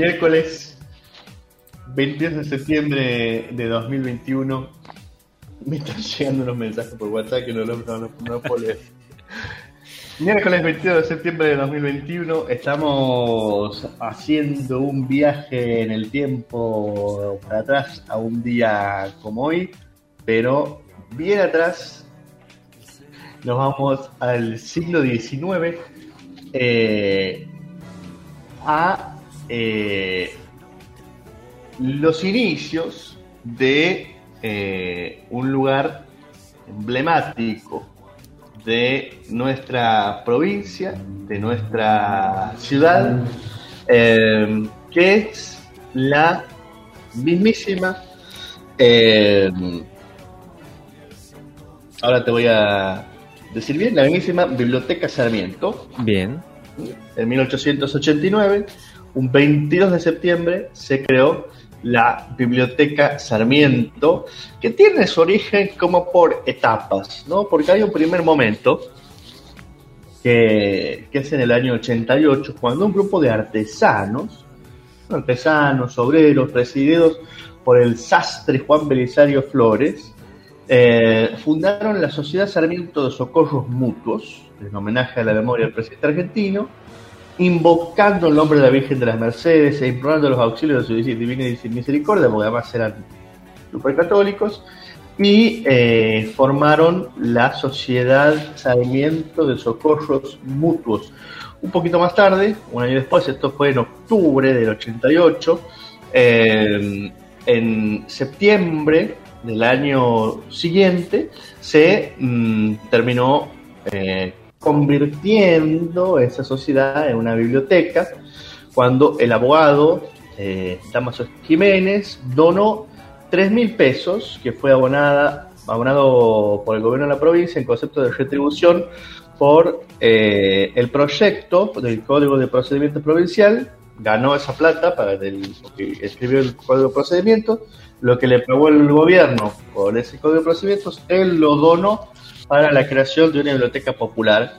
Miércoles 22 de septiembre de 2021. Me están llegando unos mensajes por WhatsApp que no no, no, no puedo leer. Miércoles 22 de septiembre de 2021 estamos haciendo un viaje en el tiempo para atrás a un día como hoy, pero bien atrás nos vamos al siglo XIX eh, a eh, los inicios de eh, un lugar emblemático de nuestra provincia, de nuestra ciudad, eh, que es la mismísima. ahora te voy a decir bien, la mismísima Biblioteca Sarmiento, Bien. en 1889, un 22 de septiembre, se creó la Biblioteca Sarmiento, que tiene su origen como por etapas, ¿no? Porque hay un primer momento, que, es en el año 88, cuando un grupo de artesanos, artesanos, obreros, presididos por el sastre Juan Belisario Flores, eh, fundaron la Sociedad Sarmiento de Socorros Mutuos, en homenaje a la memoria del presidente argentino, invocando el nombre de la Virgen de las Mercedes e implorando los auxilios de su divina misericordia, porque además eran supercatólicos, y eh, formaron la Sociedad Sarmiento de Socorros Mutuos. Un poquito más tarde, un año después, esto fue en octubre del 88, eh, en septiembre del año siguiente se mm, terminó eh, convirtiendo esa sociedad en una biblioteca cuando el abogado eh, Damaso Jiménez donó 3 mil pesos que fue abonada, abonado por el gobierno de la provincia en concepto de retribución por eh, el proyecto del Código de Procedimiento Provincial. Ganó esa plata para el, porque escribió el Código de Procedimientos lo que le pagó el gobierno por ese código de procedimientos, él lo donó para la creación de una biblioteca popular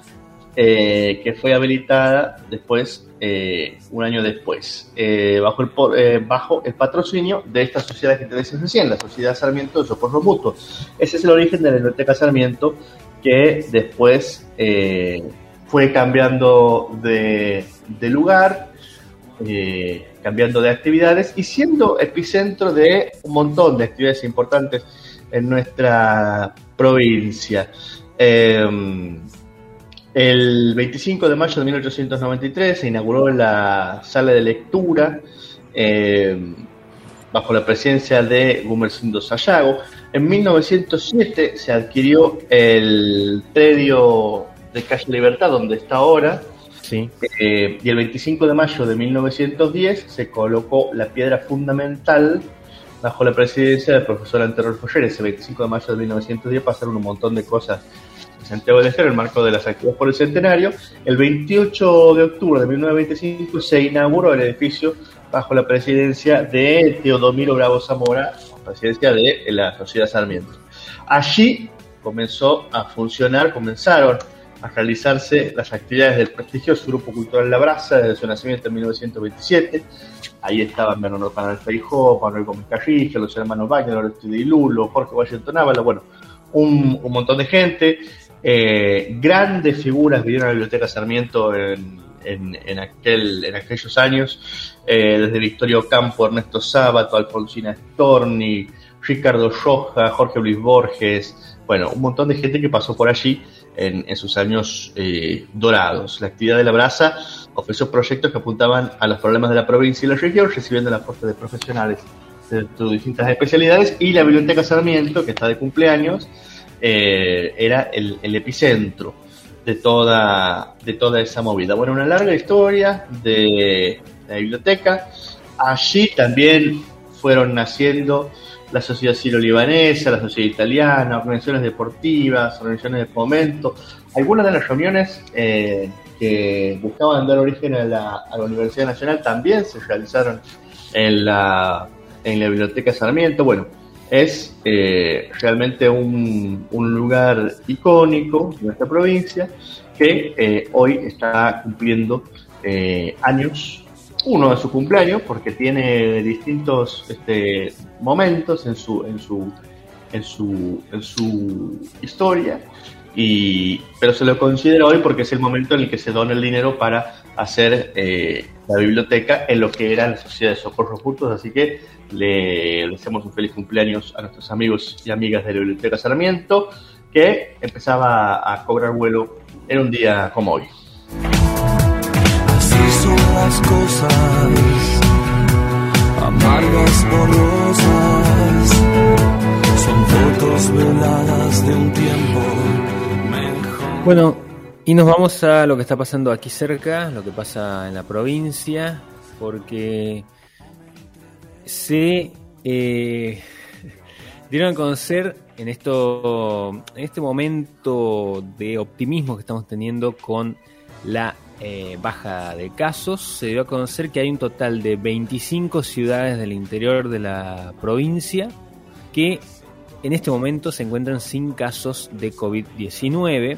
eh, que fue habilitada después, eh, un año después, eh, bajo, el, eh, bajo el patrocinio de esta sociedad que te decía recién, la Sociedad Sarmiento de Socorro Mutuo. Ese es el origen de la Biblioteca Sarmiento que después eh, fue cambiando de, de lugar, eh, cambiando de actividades y siendo epicentro de un montón de actividades importantes en nuestra provincia. Eh, el 25 de mayo de 1893 se inauguró la sala de lectura eh, bajo la presidencia de Gumersindo Sayago. En 1907 se adquirió el predio de Calle Libertad, donde está ahora, Sí. eh, y el 25 de mayo de 1910 se colocó la piedra fundamental bajo la presidencia del profesor Anterior Foller. Ese 25 de mayo de 1910 pasaron un montón de cosas en Santiago del Estero en el marco de las actividades por el centenario. El 28 de octubre de 1925 se inauguró el edificio bajo la presidencia de Teodomiro Bravo Zamora, presidencia de la Sociedad Sarmiento. Allí comenzó a funcionar, comenzaron a realizarse las actividades del prestigioso Grupo Cultural La Brasa desde su nacimiento en 1927. Ahí estaban Bernardo Panal Feijó, Manuel Gómez Carrillo, los hermanos Wagner, Loreto Di Lulo, Jorge Washington Ábala, bueno, un, un montón de gente. Eh, grandes figuras vivieron en la Biblioteca Sarmiento en, en, aquel, en aquellos años, eh, desde Victorio Ocampo, Ernesto Sábato, Alfonsina Storni, Ricardo Roja, Jorge Luis Borges, bueno, un montón de gente que pasó por allí en, en sus años eh, dorados. La actividad de la brasa ofreció proyectos que apuntaban a los problemas de la provincia y la región, recibiendo el aporte de profesionales de, distintas especialidades, y la Biblioteca Sarmiento, que está de cumpleaños, eh, era el, el epicentro de toda, de toda esa movida. Bueno, una larga historia de la biblioteca. Allí también fueron naciendo la sociedad siro-libanesa, la sociedad italiana, organizaciones deportivas, organizaciones de fomento. Algunas de las reuniones eh, que buscaban dar origen a la, Universidad Nacional también se realizaron en la, en la Biblioteca Sarmiento. Bueno, es eh, realmente un, lugar icónico de nuestra provincia que eh, hoy está cumpliendo años uno de sus cumpleaños, porque tiene distintos este, momentos en su, en su, en su, en su historia. Y, pero se lo considera hoy porque es el momento en el que se dona el dinero para hacer eh, la biblioteca en lo que era la Sociedad de Socorros Juntos, así que le deseamos un feliz cumpleaños a nuestros amigos y amigas de la Biblioteca Sarmiento, que empezaba a cobrar vuelo en un día como hoy. Las cosas, amargas borrosas, son fotos veladas de un tiempo mejor. Bueno, y nos vamos a lo que está pasando aquí cerca, lo que pasa en la provincia, porque se eh, dieron a conocer en, esto, en este momento de optimismo que estamos teniendo con la eh, baja de casos, se dio a conocer que hay un total de 25 ciudades del interior de la provincia que en este momento se encuentran sin casos de COVID-19.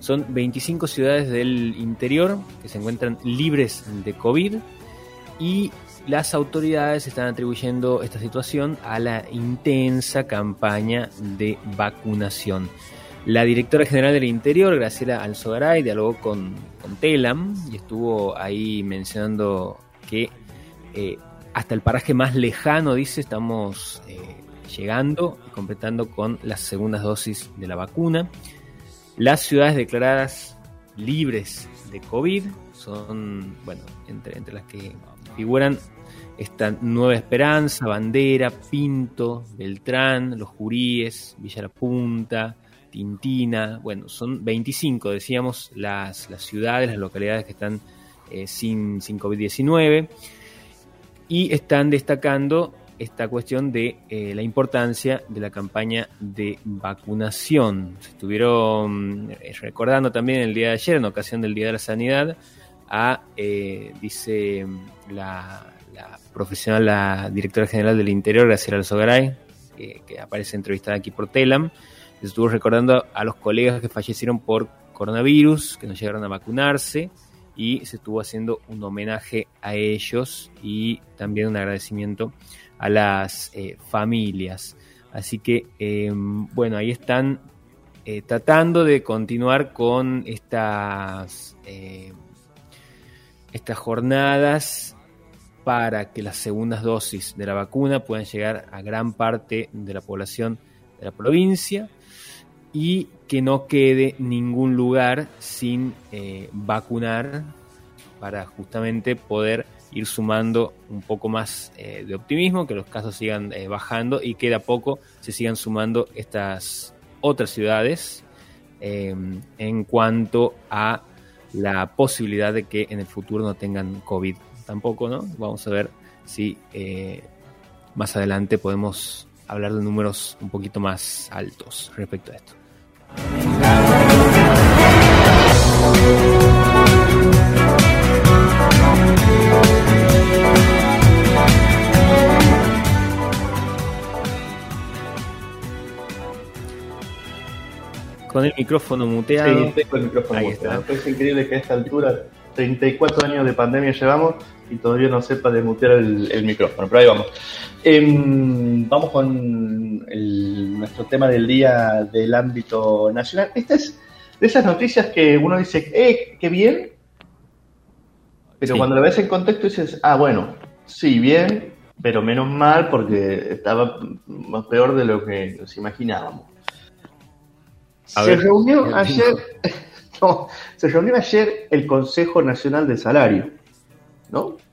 Son 25 ciudades del interior que se encuentran libres de COVID y las autoridades están atribuyendo esta situación a la intensa campaña de vacunación. La directora general del Interior, Graciela Alzogaray, dialogó con, con Telam y estuvo ahí mencionando que eh, hasta el paraje más lejano, dice, estamos eh, llegando y completando con las segundas dosis de la vacuna. Las ciudades declaradas libres de COVID son, bueno, entre, entre las que figuran están Nueva Esperanza, Bandera, Pinto, Beltrán, Los Juríes, Villa La Punta, Tintina, bueno, son 25, decíamos, las, las ciudades, las localidades que están eh, sin, sin COVID-19 y están destacando esta cuestión de eh, la importancia de la campaña de vacunación. Se estuvieron eh, recordando también el día de ayer, en ocasión del Día de la Sanidad, a, dice la, profesional, la directora general del Interior, Graciela Alzogaray, que, que aparece entrevistada aquí por Telam, estuvo recordando a los colegas que fallecieron por coronavirus, que no llegaron a vacunarse, y se estuvo haciendo un homenaje a ellos y también un agradecimiento a las eh, familias. Así que, em, bueno, ahí están eh, tratando de continuar con estas, eh, estas jornadas para que las segundas dosis de la vacuna puedan llegar a gran parte de la población de la provincia y que no quede ningún lugar sin eh, vacunar para justamente poder ir sumando un poco más eh, de optimismo, que los casos sigan eh, bajando y que de a poco se sigan sumando estas otras ciudades en cuanto a la posibilidad de que en el futuro no tengan COVID tampoco, ¿no? Vamos a ver si más adelante podemos hablar de números un poquito más altos respecto a esto. Con el micrófono muteado. Sí, con el micrófono muteado. Es increíble que a esta altura, 34 años de pandemia llevamos y todavía no sepa de mutear el, micrófono. Pero ahí vamos. Em, vamos con nuestro tema del día del ámbito nacional. Esta es de esas noticias que uno dice, ¡eh, qué bien! Pero cuando lo ves en contexto dices, ah, bueno, sí, bien, pero menos mal porque estaba más peor de lo que nos imaginábamos. se reunió ayer, se reunió ayer el Consejo Nacional de Salario.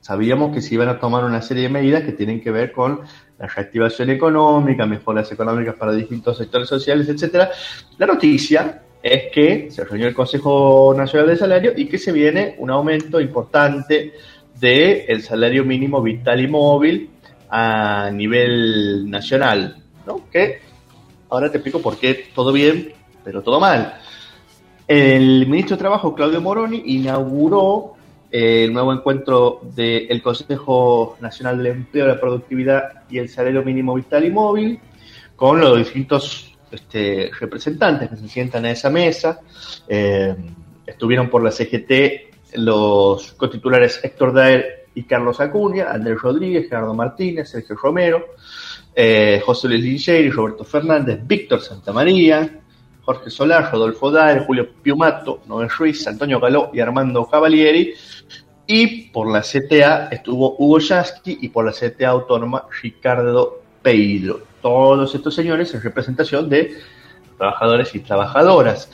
Sabíamos que se iban a tomar una serie de medidas que tienen que ver con la reactivación económica, mejoras económicas para distintos sectores sociales, etcétera. La noticia es que se reunió el Consejo Nacional de Salario y que se viene un aumento importante del salario mínimo vital y móvil a nivel nacional. Que ahora te explico por qué todo bien, pero todo mal. El ministro de Trabajo, Claudio Moroni, inauguró el nuevo encuentro del Consejo Nacional del Empleo, la Productividad y el Salario Mínimo Vital y Móvil, con los distintos este, representantes que se sientan a esa mesa. Eh, estuvieron por la CGT los cotitulares Héctor Daer y Carlos Acuña, Andrés Rodríguez, Gerardo Martínez, Sergio Romero, eh, José Luis Ligeri, Roberto Fernández, Víctor Santamaría, Jorge Solar, Rodolfo Dare, Julio Piumato, Noel Ruiz, Antonio Galó y Armando Cavalieri. Y por la CTA estuvo Hugo Yasky y por la CTA autónoma Ricardo Peidro. Todos estos señores en representación de trabajadores y trabajadoras.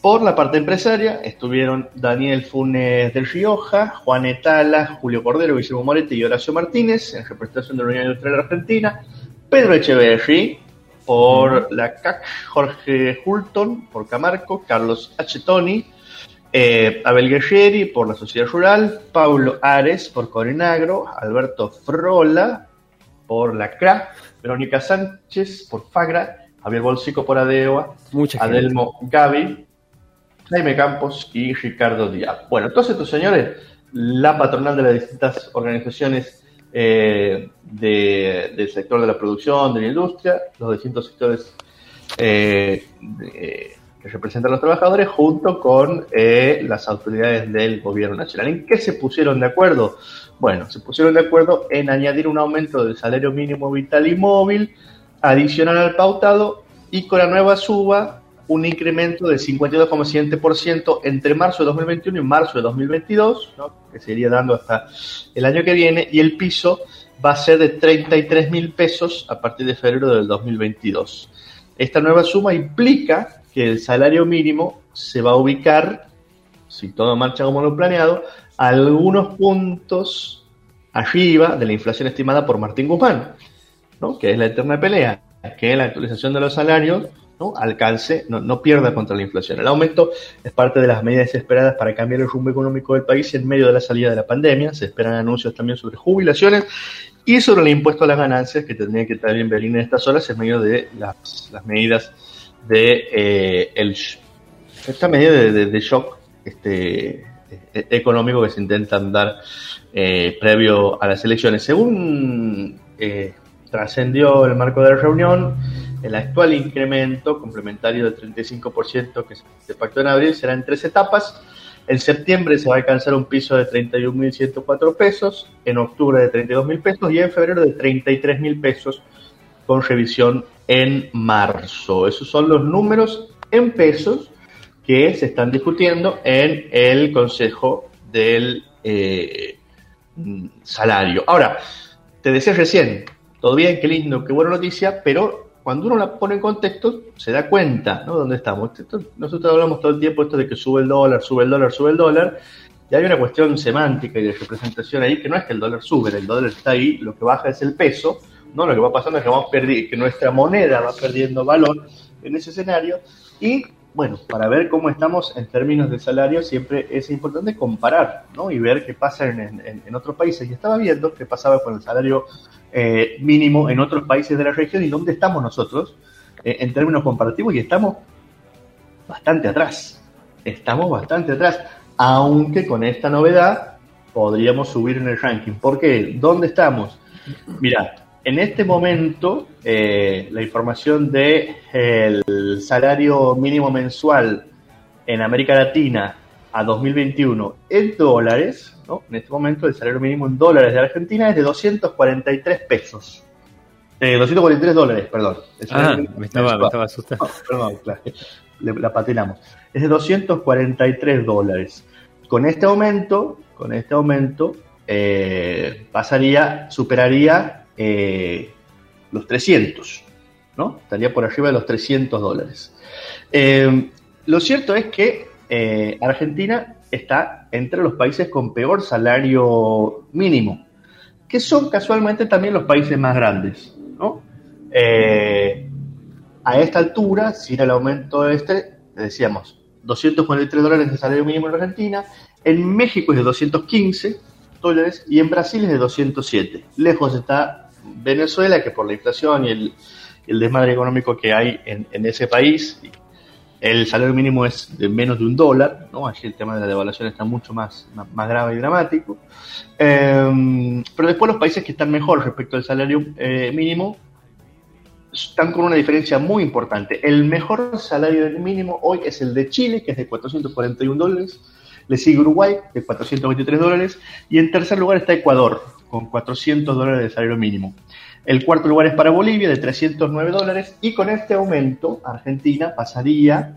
Por la parte empresaria estuvieron Daniel Funes del Rioja, Juan Etala, Julio Cordero, Guillermo Moretti y Horacio Martínez en representación de la Unión Industrial Argentina, Pedro Echeverri por la CAC, Jorge Hulton por Camarco, Carlos H. Toni, eh, Abel Guerrieri por la Sociedad Rural, Paulo Ares por Corinagro, Alberto Frola por la CRA, Verónica Sánchez por Fagra, Javier Bolsico por Adeoa, Adelmo Gaby, Jaime Campos y Ricardo Díaz. Bueno, todos estos señores, la patronal de las distintas organizaciones eh, del sector de la producción, de la industria, los distintos sectores eh, que representan a los trabajadores, junto con eh, las autoridades del gobierno nacional. ¿En qué se pusieron de acuerdo? Bueno, se pusieron de acuerdo en añadir un aumento del salario mínimo vital y móvil adicional al pautado y con la nueva suba un incremento del 52,7% entre marzo de 2021 y marzo de 2022, que se dando hasta el año que viene, y el piso va a ser de 33 mil pesos a partir de febrero del 2022. Esta nueva suma implica que el salario mínimo se va a ubicar, si todo marcha como lo planeado, a algunos puntos arriba de la inflación estimada por Martín Guzmán, ¿no? que es la eterna pelea, que la actualización de los salarios alcance, no, pierda contra la inflación. El aumento es parte de las medidas esperadas para cambiar el rumbo económico del país en medio de la salida de la pandemia. Se esperan anuncios también sobre jubilaciones y sobre el impuesto a las ganancias que tendría que también venir en estas horas en medio de las, medidas de eh, el, esta medida de, shock este, e, económico que se intentan dar eh, previo a las elecciones. Según eh, trascendió el marco de la reunión, el actual incremento complementario del 35% que se pactó en abril será en tres etapas. En septiembre se va a alcanzar un piso de 31.104 pesos, en octubre de 32.000 pesos y en febrero de 33.000 pesos con revisión en marzo. Esos son los números en pesos que se están discutiendo en el Consejo del eh, Salario. Ahora, te decía recién, todo bien, qué lindo, qué buena noticia, pero cuando uno la pone en contexto, se da cuenta, ¿no? ¿Dónde estamos? nosotros hablamos todo el tiempo esto de que sube el dólar, sube el dólar, sube el dólar, y hay una cuestión semántica y de representación ahí que no es que el dólar sube, el dólar está ahí, lo que baja es el peso, ¿no? Lo que va pasando es que vamos que nuestra moneda va perdiendo valor en ese escenario, y bueno, para ver cómo estamos en términos de salario, siempre es importante comparar, ¿no? Y ver qué pasa en otros países. Y estaba viendo qué pasaba con el salario eh, mínimo en otros países de la región y dónde estamos nosotros eh, en términos comparativos y estamos bastante atrás. Estamos bastante atrás, aunque con esta novedad podríamos subir en el ranking. ¿Por qué? ¿Dónde estamos? Mira, en este momento eh, la información de el salario mínimo mensual en América Latina a 2021 en dólares en este momento el salario mínimo en dólares de Argentina es de 243 pesos. Eh, 243 dólares, perdón. Ah, me estaba, me estaba asustando. perdón, claro, la patinamos. Es de 243 dólares. Con este aumento, con este aumento, eh, pasaría, superaría eh, los 300, ¿no? Estaría por arriba de los 300 dólares. Eh, lo cierto es que Argentina está entre los países con peor salario mínimo, que son casualmente también los países más grandes. Eh, a esta altura, sin el aumento este, decíamos, 243 dólares de salario mínimo en Argentina, en México es de 215 dólares y en Brasil es de 207. Lejos está Venezuela, que por la inflación y el, desmadre económico que hay en ese país, el salario mínimo es de menos de un dólar, ¿no? Allí el tema de la devaluación está mucho más, más, grave y dramático. Em, pero después los países que están mejor respecto al salario eh, mínimo están con una diferencia muy importante. El mejor salario mínimo hoy es el de Chile, que es de 441 dólares. Le sigue Uruguay, de 423 dólares. Y en tercer lugar está Ecuador, con 400 dólares de salario mínimo. El cuarto lugar es para Bolivia, de 309 dólares. Y con este aumento, Argentina pasaría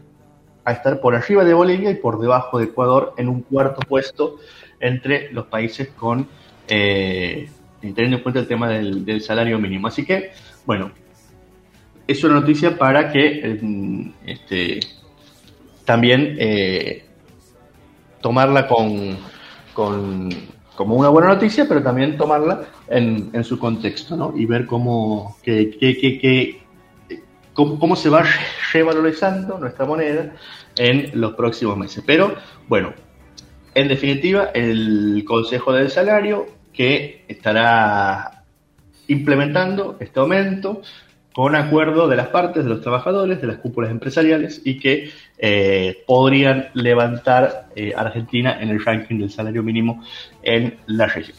a estar por arriba de Bolivia y por debajo de Ecuador en un cuarto puesto entre los países con, eh, teniendo en cuenta el tema del, salario mínimo. Así que, bueno, es una noticia para que eh, este, también eh, tomarla con, como una buena noticia, pero también tomarla en, su contexto, ¿no? Y ver cómo, que, cómo, se va revalorizando nuestra moneda en los próximos meses. Pero, bueno, en definitiva, el Consejo del Salario que estará implementando este aumento con acuerdo de las partes, de los trabajadores, de las cúpulas empresariales y que eh, podrían levantar eh, Argentina en el ranking del salario mínimo en la región.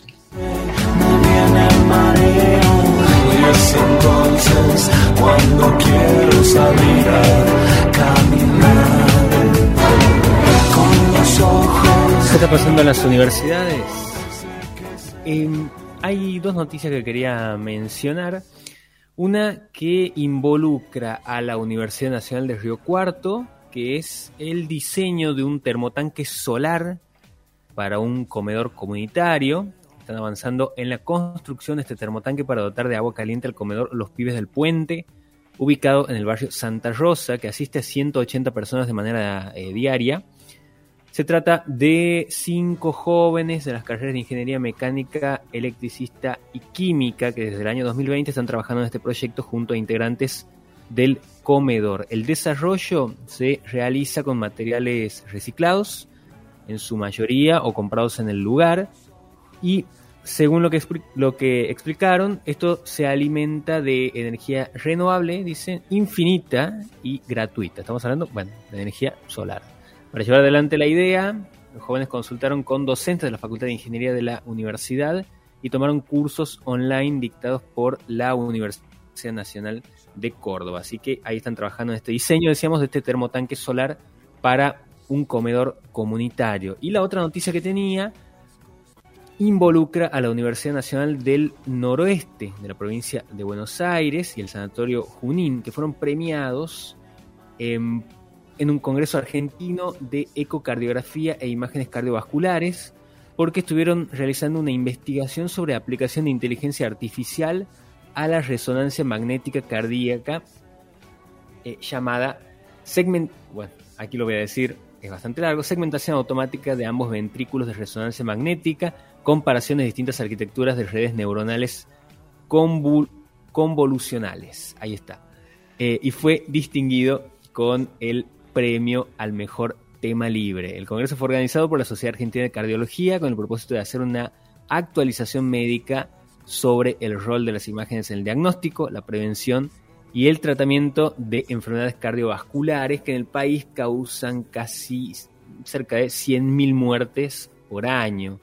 ¿Qué está pasando en las universidades? Em, hay dos noticias que quería mencionar. Una que involucra a la Universidad Nacional de Río Cuarto, que es el diseño de un termotanque solar para un comedor comunitario. Están avanzando en la construcción de este termotanque para dotar de agua caliente al comedor Los Pibes del Puente, ubicado en el barrio Santa Rosa, que asiste a 180 personas de manera eh, diaria. Se trata de cinco jóvenes de las carreras de Ingeniería Mecánica, Electricista y Química que desde el año 2020 están trabajando en este proyecto junto a integrantes del comedor. El desarrollo se realiza con materiales reciclados, en su mayoría o comprados en el lugar, y según lo que, lo que explicaron, esto se alimenta de energía renovable, dicen, infinita y gratuita. Estamos hablando, bueno, de energía solar. Para llevar adelante la idea, los jóvenes consultaron con docentes de la Facultad de Ingeniería de la universidad y tomaron cursos online dictados por la Universidad Nacional de Córdoba. Así que ahí están trabajando en este diseño, decíamos, de este termotanque solar para un comedor comunitario. Y la otra noticia que tenía involucra a la Universidad Nacional del Noroeste de la provincia de Buenos Aires y el Sanatorio Junín, que fueron premiados en en un congreso argentino de ecocardiografía e imágenes cardiovasculares, porque estuvieron realizando una investigación sobre aplicación de inteligencia artificial a la resonancia magnética cardíaca eh, llamada segment, bueno, aquí lo voy a decir, es bastante largo, segmentación automática de ambos ventrículos de resonancia magnética, comparaciones de distintas arquitecturas de redes neuronales convolucionales. Ahí está. Eh, y fue distinguido con el premio al mejor tema libre. El congreso fue organizado por la Sociedad Argentina de Cardiología con el propósito de hacer una actualización médica sobre el rol de las imágenes en el diagnóstico, la prevención y el tratamiento de enfermedades cardiovasculares que en el país causan casi cerca de 100.000 muertes por año.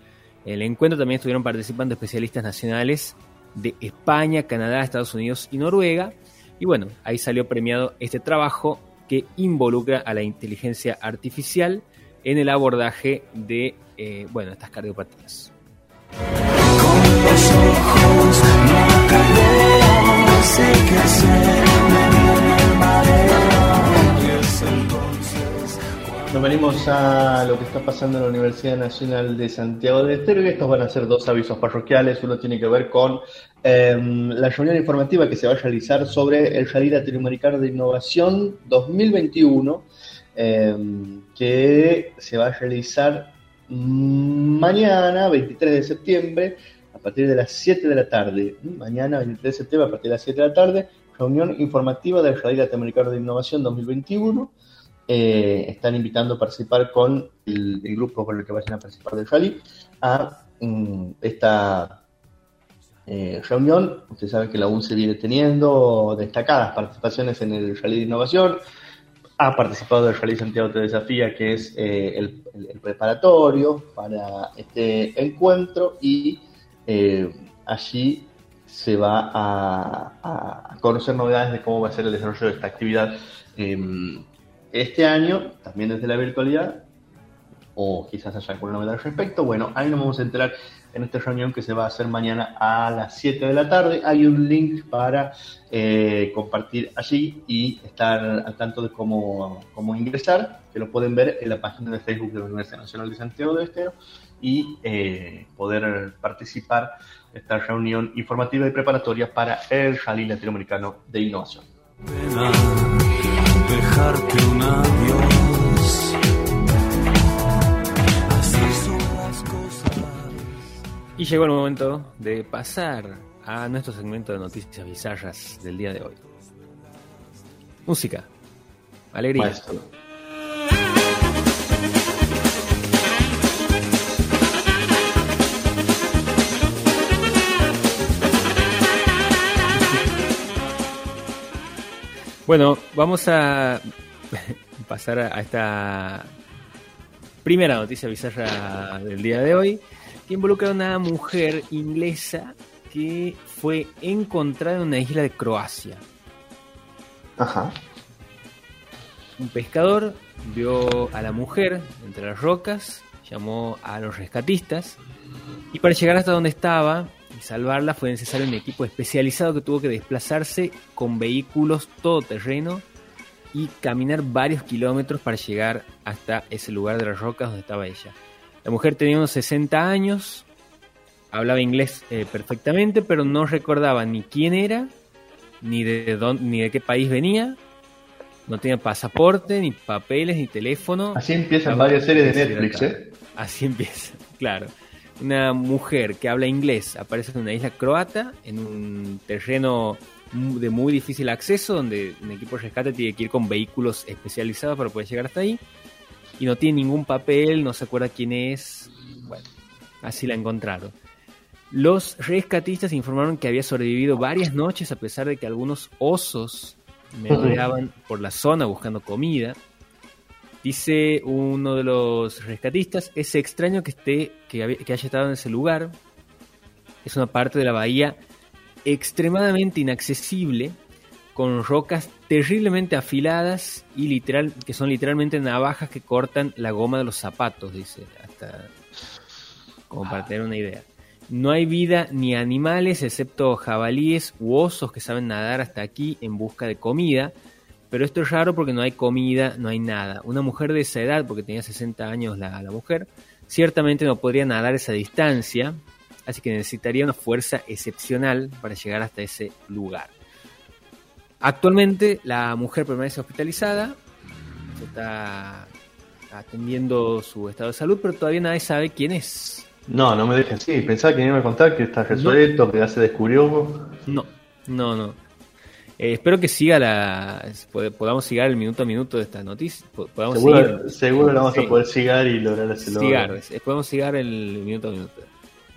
El encuentro también estuvieron participando especialistas nacionales de España, Canadá, Estados Unidos y Noruega. Y bueno, ahí salió premiado este trabajo que involucra a la inteligencia artificial en el abordaje de eh, bueno, estas cardiopatías. Nos venimos a lo que está pasando en la Universidad Nacional de Santiago del Estero y estos van a ser dos avisos parroquiales. Uno tiene que ver con em, la reunión informativa que se va a realizar sobre el Rally Latinoamericano de Innovación 2021, em, que se va a realizar mañana, 23 de septiembre, a partir de las 7 de la tarde. Mañana, 23 de septiembre, a partir de las 7 de la tarde, reunión informativa del Rally Latinoamericano de Innovación 2021 eh, están invitando a participar con el, grupo con el que vayan a participar del rally a mm, esta eh, reunión. Ustedes saben que la UNCE viene teniendo destacadas participaciones en el rally de innovación. Ha participado del Rally Santiago Te Desafía, que es eh, el, preparatorio para este encuentro, y allí se va a, conocer novedades de cómo va a ser el desarrollo de esta actividad. Em, este año, también desde la virtualidad, o quizás haya alguna novedad al respecto. Bueno, ahí nos vamos a enterar en esta reunión que se va a hacer mañana a las 7 de la tarde. Hay un link para eh, compartir allí y estar al tanto de cómo, cómo, ingresar, que lo pueden ver en la página de Facebook de la Universidad Nacional de Santiago del Estero y eh, poder participar en esta reunión informativa y preparatoria para el Rally Latinoamericano de Innovación. Dejarte un adiós. Y llegó el momento de pasar a nuestro segmento de noticias bizarras del día de hoy. Música. Alegría. Bueno, vamos a pasar a esta primera noticia bizarra del día de hoy, que involucra a una mujer inglesa que fue encontrada en una isla de Croacia. Ajá. Un pescador vio a la mujer entre las rocas, llamó a los rescatistas y para llegar hasta donde estaba salvarla fue necesario un equipo especializado que tuvo que desplazarse con vehículos todoterreno y caminar varios kilómetros para llegar hasta ese lugar de las rocas donde estaba ella. La mujer tenía unos 60 años, hablaba inglés eh, perfectamente, pero no recordaba ni quién era, ni de, dónde, ni de qué país venía, no tenía pasaporte, ni papeles, ni teléfono. Así empiezan varias series de Netflix, ¿eh? Así empieza, claro una mujer que habla inglés aparece en una isla croata, en un terreno de muy difícil acceso, donde un equipo de rescate tiene que ir con vehículos especializados para poder llegar hasta ahí. Y no tiene ningún papel, no se acuerda quién es. Bueno, así la encontraron. Los rescatistas informaron que había sobrevivido varias noches a pesar de que algunos osos merodeaban por la zona buscando comida. Dice uno de los rescatistas, es extraño que esté, que, haya estado en ese lugar. Es una parte de la bahía extremadamente inaccesible, con rocas terriblemente afiladas y literal, que son literalmente navajas que cortan la goma de los zapatos, dice, hasta como para tener una idea. No hay vida ni animales excepto jabalíes u osos que saben nadar hasta aquí en busca de comida pero esto es raro porque no hay comida, no hay nada. Una mujer de esa edad, porque tenía 60 años la, mujer, ciertamente no podría nadar esa distancia, así que necesitaría una fuerza excepcional para llegar hasta ese lugar. Actualmente la mujer permanece hospitalizada, está atendiendo su estado de salud, pero todavía nadie sabe quién es. No, no me dejen, sí, pensaba que iba a contar que está resuelto, que ya se descubrió. No, no, no. Eh, espero que siga la. podamos seguir el minuto a minuto de esta noticia. Podamos seguro, seguro lo vamos a poder seguir y lograr ese logro. podemos seguir el minuto a minuto.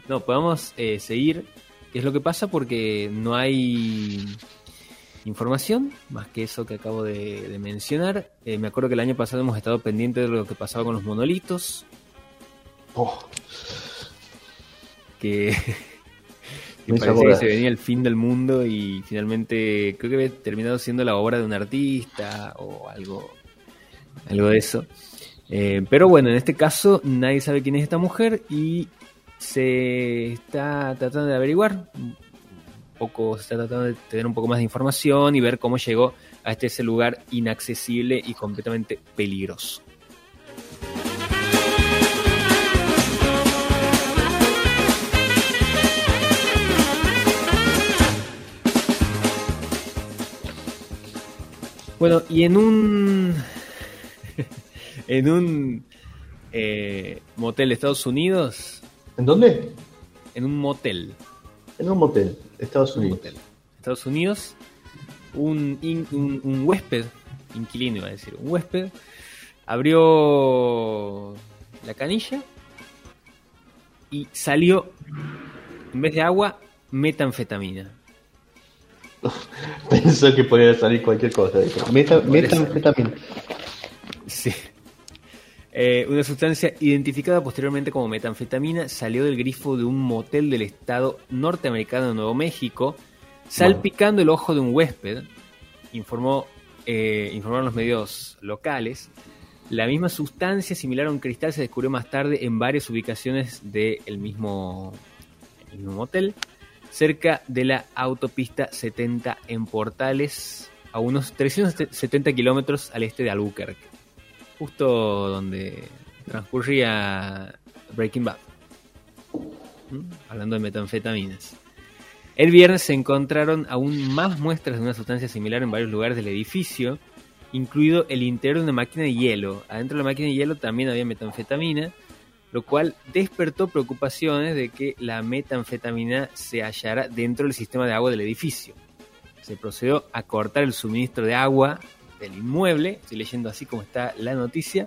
No, podamos eh, seguir. ¿Qué es lo que pasa? Porque no hay información más que eso que acabo de, mencionar. Eh, me acuerdo que el año pasado hemos estado pendientes de lo que pasaba con los monolitos. Oh. Que. Me parecía que se venía el fin del mundo y finalmente creo que había terminado siendo la obra de un artista o algo, algo de eso. Eh, pero bueno, en este caso nadie sabe quién es esta mujer y se está tratando de averiguar un poco, se está tratando de tener un poco más de información y ver cómo llegó a este ese lugar inaccesible y completamente peligroso. Bueno, y en un. en un eh, motel de Estados Unidos. ¿En dónde? En un motel. En un motel, Estados Unidos. Estados Unidos, un, un, huésped, inquilino iba a decir, un huésped, abrió la canilla y salió, en vez de agua, metanfetamina. Pensó que podía salir cualquier cosa. Meta, metanfetamina. Sí. Eh, una sustancia identificada posteriormente como metanfetamina salió del grifo de un motel del estado norteamericano de Nuevo México, salpicando el ojo de un huésped, informó, eh, informaron los medios locales. La misma sustancia similar a un cristal se descubrió más tarde en varias ubicaciones del mismo, el mismo motel, cerca de la autopista 70 en Portales, a unos 370 kilómetros al este de Albuquerque, justo donde transcurría Breaking Bad. ¿Mm? Hablando de metanfetaminas. El viernes se encontraron aún más muestras de una sustancia similar en varios lugares del edificio, incluido el interior de una máquina de hielo. Adentro de la máquina de hielo también había metanfetamina, lo cual despertó preocupaciones de que la metanfetamina se hallara dentro del sistema de agua del edificio. Se procedió a cortar el suministro de agua del inmueble, estoy leyendo así como está la noticia,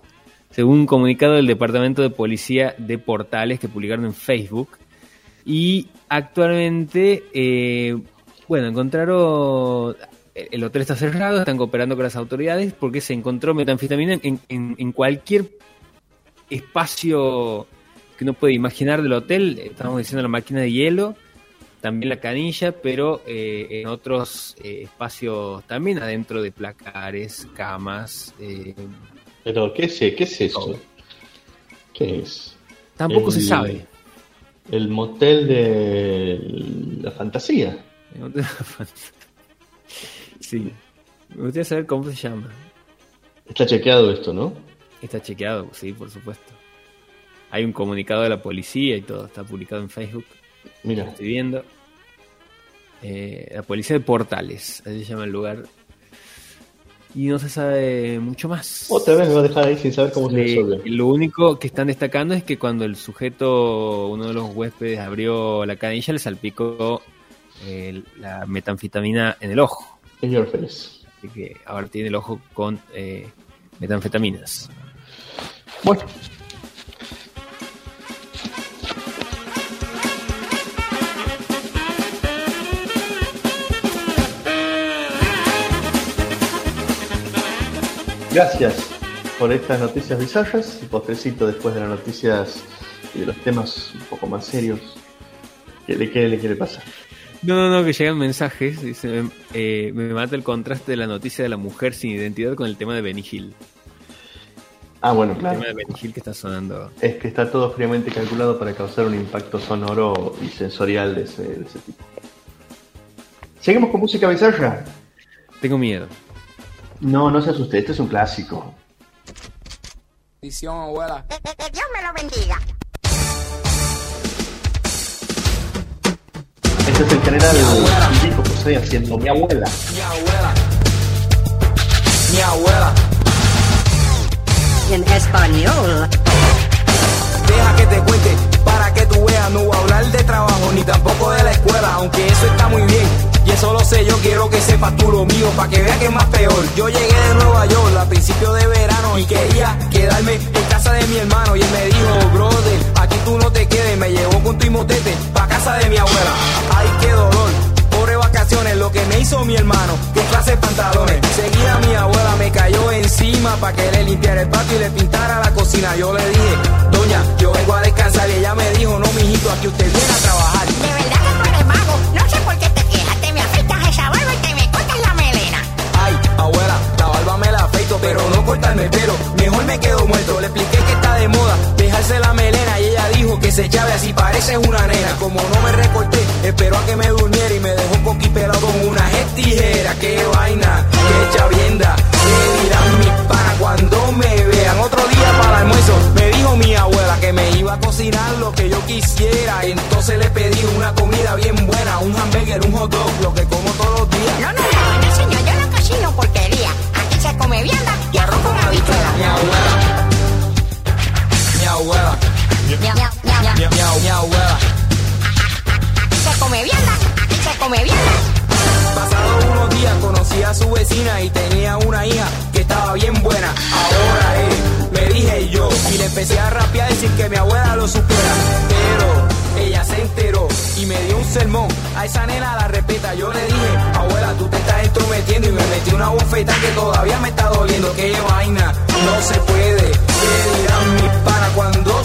según un comunicado del Departamento de Policía de Portales que publicaron en Facebook. Y actualmente, eh, bueno, encontraron. El hotel está cerrado, están cooperando con las autoridades porque se encontró metanfetamina en, en, cualquier espacio que uno puede imaginar del hotel. Estamos diciendo la máquina de hielo, también la canilla, pero eh, en otros eh, espacios también, adentro de placares, camas. pero, ¿qué es, qué es eso? ¿Qué es? Tampoco se sabe. El motel de la fantasía. El motel de la fantasía. Sí. Me gustaría saber cómo se llama. Está chequeado esto, ¿no? Está chequeado, sí, por supuesto. Hay un comunicado de la policía y todo, está publicado en Facebook. Mira. estoy viendo. Eh, la policía de Portales, así se llama el lugar y no se sabe mucho más. Otra vez me va a dejar ahí sin saber cómo se resuelve. Lo único que están destacando es que cuando el sujeto, uno de los huéspedes, abrió la canilla, le salpicó eh, la metanfetamina en el ojo. Señor Félix. Así que ahora tiene el ojo con eh, metanfetaminas. Bueno, Gracias por estas noticias bizarras y postrecito después de las noticias y de los temas un poco más serios. ¿Qué le, qué le quiere pasar? No, no, no, que llegan mensajes. Dice, eh, me mata el contraste de la noticia de la mujer sin identidad con el tema de Benny Hill. Ah, bueno, claro. El tema de Hill que está sonando. Es que está todo fríamente calculado para causar un impacto sonoro y sensorial de ese, de ese tipo. Seguimos con música bizarra. Tengo miedo. No, no se asuste, este es un clásico. Edición, abuela. Que, Dios me lo bendiga. Este es el general Chico José haciendo mi abuela. Mi abuela. Mi abuela. En español. Deja que te cuente para que tú veas. No voy a hablar de trabajo ni tampoco de la escuela, aunque eso está muy bien y eso lo sé, yo quiero que sepas tú lo mío, pa' que veas que es más peor. Yo llegué de Nueva York a principios de verano y quería quedarme en casa de mi hermano. Y él me dijo, brother, aquí tú no te quedes. Me llevó con tu imotete pa' casa de mi abuela. Ay, qué dolor. Pobre vacaciones, lo que me hizo mi hermano, qué clase de pantalones. Seguía mi abuela, me cayó encima pa' que le limpiara el patio y le pintara la cocina. Yo le dije, doña, yo vengo a descansar y ella me dijo, no, mijito, aquí usted viene a trabajar. De verdad que tú eres mago, no sé por qué te abuela, la barba me la afeito, pero no cortarme pero Mejor me quedo muerto, le expliqué de moda dejarse la melena y ella dijo que se echaba así parece una nena. Como no me recorté, esperó a que me durmiera y me dejó coquipelado con una tijera. Qué vaina, qué chavienda, qué dirán mis panas cuando me vean. Otro día para el almuerzo me dijo mi abuela que me iba a cocinar lo que yo quisiera. Entonces le pedí una comida bien buena, un hamburger, un hot dog, lo que como todos los días. No, no, no, señor, yo no cocino porquería. Aquí se come vianda y arroz con habichuela. Mi abuela. Abuela. Mi, mi, mi abuela. Se come aquí se come vianda. Pasados unos días conocí a su vecina y tenía una hija que estaba bien buena. Ahora eh, me dije yo y le empecé a rapear sin que mi abuela lo supiera. Pero ella se enteró y me dio un sermón. A esa nena la respeta. Yo le dije, abuela, tú te estás entrometiendo y me metí una bofeta que todavía me está doliendo. Qué vaina, no se puede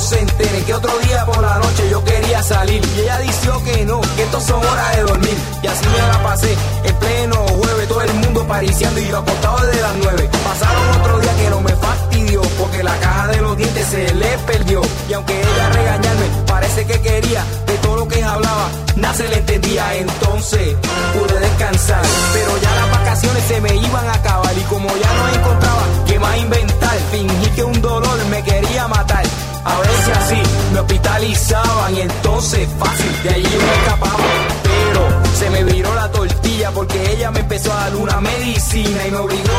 se entere que otro día por la noche yo quería salir. Y ella dijo que no, que estos son horas de dormir. Y así me la pasé, en pleno jueves, todo el mundo pariciando y yo acostado desde las nueve. Pasaron otro día que no me fastidió, porque la caja de los dientes se le perdió. Y aunque ella regañarme, parece que quería, de todo lo que hablaba, nada se le entendía. Entonces pude descansar, pero ya las vacaciones se me iban a acabar. Y como ya no encontraba que más inventar, fingí que un dolor me quería matar. A veces así me hospitalizaban y entonces fácil, de allí yo me escapaba. Pero se me viró la tortilla porque ella me empezó a dar una medicina y me obligó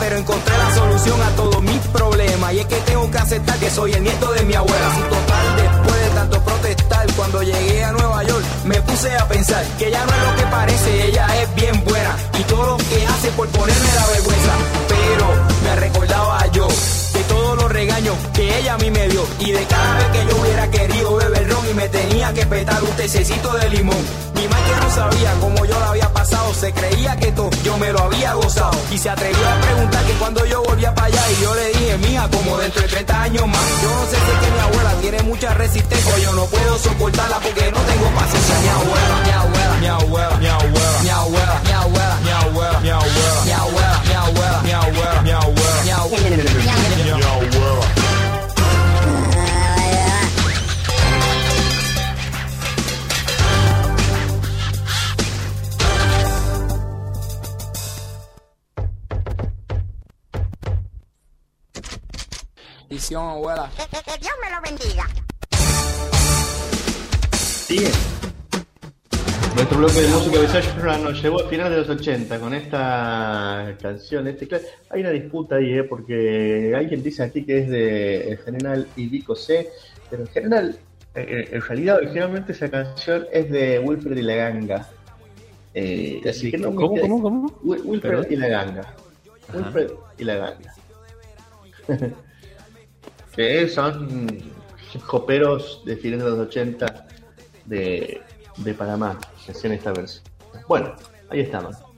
pero encontré la solución a todos mis problemas. Y es que tengo que aceptar que soy el nieto de mi abuela. Sin total, después de tanto protestar, cuando llegué a Nueva York, me puse a pensar que ella no es lo que parece, ella es bien buena. Y todo lo que hace por ponerme la vergüenza. Pero me recordaba yo que ella a mí me dio. Y de cada vez que yo hubiera querido beber ron y me tenía que petar un tececito de limón. Mi madre no sabía cómo yo la había pasado, se creía que todo yo me lo había gozado. Y se atrevió a preguntar que cuando yo volvía para allá. Y yo le dije, mía, como dentro de 30 años más. Yo no sé si es que mi abuela tiene mucha resistencia. O yo no puedo soportarla porque no tengo paciencia. Mi abuela, mi abuela, mi abuela, mi abuela, mi abuela, Abuela. Que, que- que Dios me lo bendiga. Sigue. Nuestro bloque de música bizarra nos llevó a finales de los 80 con esta canción. Este, hay una disputa ahí, ¿eh? porque alguien dice aquí que es de El General y Vico C, pero en general, eh, en realidad, originalmente esa canción es de Wilfred y la Ganga. Eh, así que no me ¿Cómo, cómo, cómo? Wil- Wilfred Perdón. y la Ganga. Ajá. Wilfred y la Ganga. son joperos de finales de los 80 de, de Panamá que hacían esta versión. Bueno, ahí estamos.